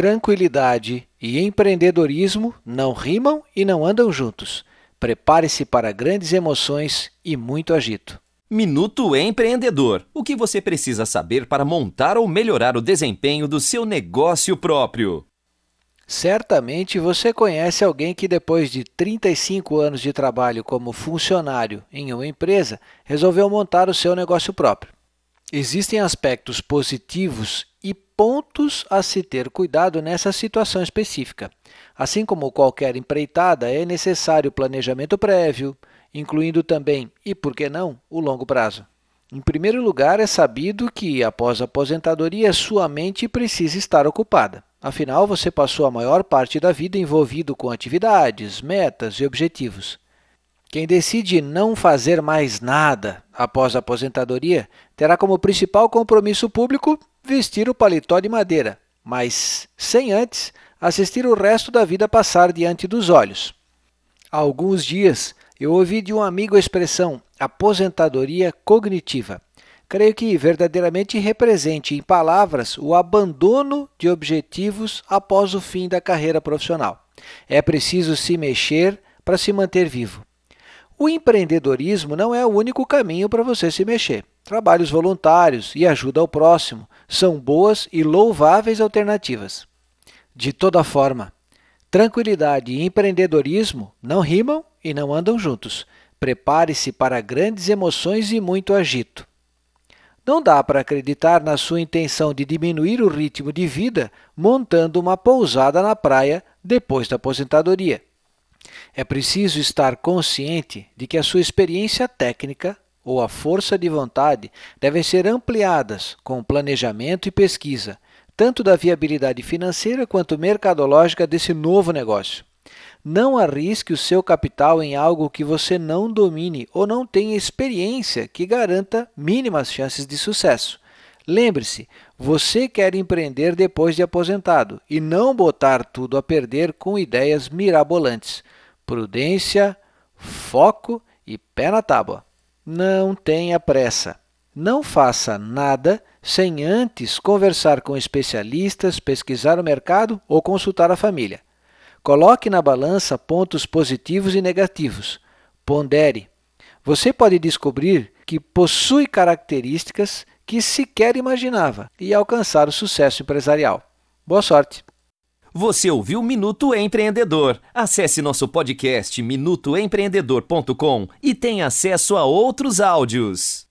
Tranquilidade e empreendedorismo não rimam e não andam juntos. Prepare-se para grandes emoções e muito agito. Minuto Empreendedor. O que você precisa saber para montar ou melhorar o desempenho do seu negócio próprio? Certamente você conhece alguém que, depois de 35 anos de trabalho como funcionário em uma empresa, resolveu montar o seu negócio próprio. Existem aspectos positivos pontos a se ter cuidado nessa situação específica. Assim como qualquer empreitada, é necessário planejamento prévio, incluindo também, e por que não, o longo prazo. Em primeiro lugar, é sabido que, após a aposentadoria, sua mente precisa estar ocupada. Afinal, você passou a maior parte da vida envolvido com atividades, metas e objetivos. Quem decide não fazer mais nada após a aposentadoria terá como principal compromisso público vestir o paletó de madeira, mas sem antes assistir o resto da vida passar diante dos olhos. Há alguns dias eu ouvi de um amigo a expressão aposentadoria cognitiva. Creio que verdadeiramente represente em palavras o abandono de objetivos após o fim da carreira profissional. É preciso se mexer para se manter vivo. O empreendedorismo não é o único caminho para você se mexer. Trabalhos voluntários e ajuda ao próximo são boas e louváveis alternativas. De toda forma, tranquilidade e empreendedorismo não rimam e não andam juntos. Prepare-se para grandes emoções e muito agito. Não dá para acreditar na sua intenção de diminuir o ritmo de vida montando uma pousada na praia depois da aposentadoria. É preciso estar consciente de que a sua experiência técnica ou a força de vontade devem ser ampliadas com planejamento e pesquisa, tanto da viabilidade financeira quanto mercadológica desse novo negócio. Não arrisque o seu capital em algo que você não domine ou não tenha experiência que garanta mínimas chances de sucesso. Lembre-se, você quer empreender depois de aposentado e não botar tudo a perder com ideias mirabolantes. Prudência, foco e pé na tábua. Não tenha pressa. Não faça nada sem antes conversar com especialistas, pesquisar o mercado ou consultar a família. Coloque na balança pontos positivos e negativos. Pondere. Você pode descobrir que possui características que sequer imaginava e alcançar o sucesso empresarial. Boa sorte! Você ouviu Minuto Empreendedor. Acesse nosso podcast minutoempreendedor.com e tenha acesso a outros áudios.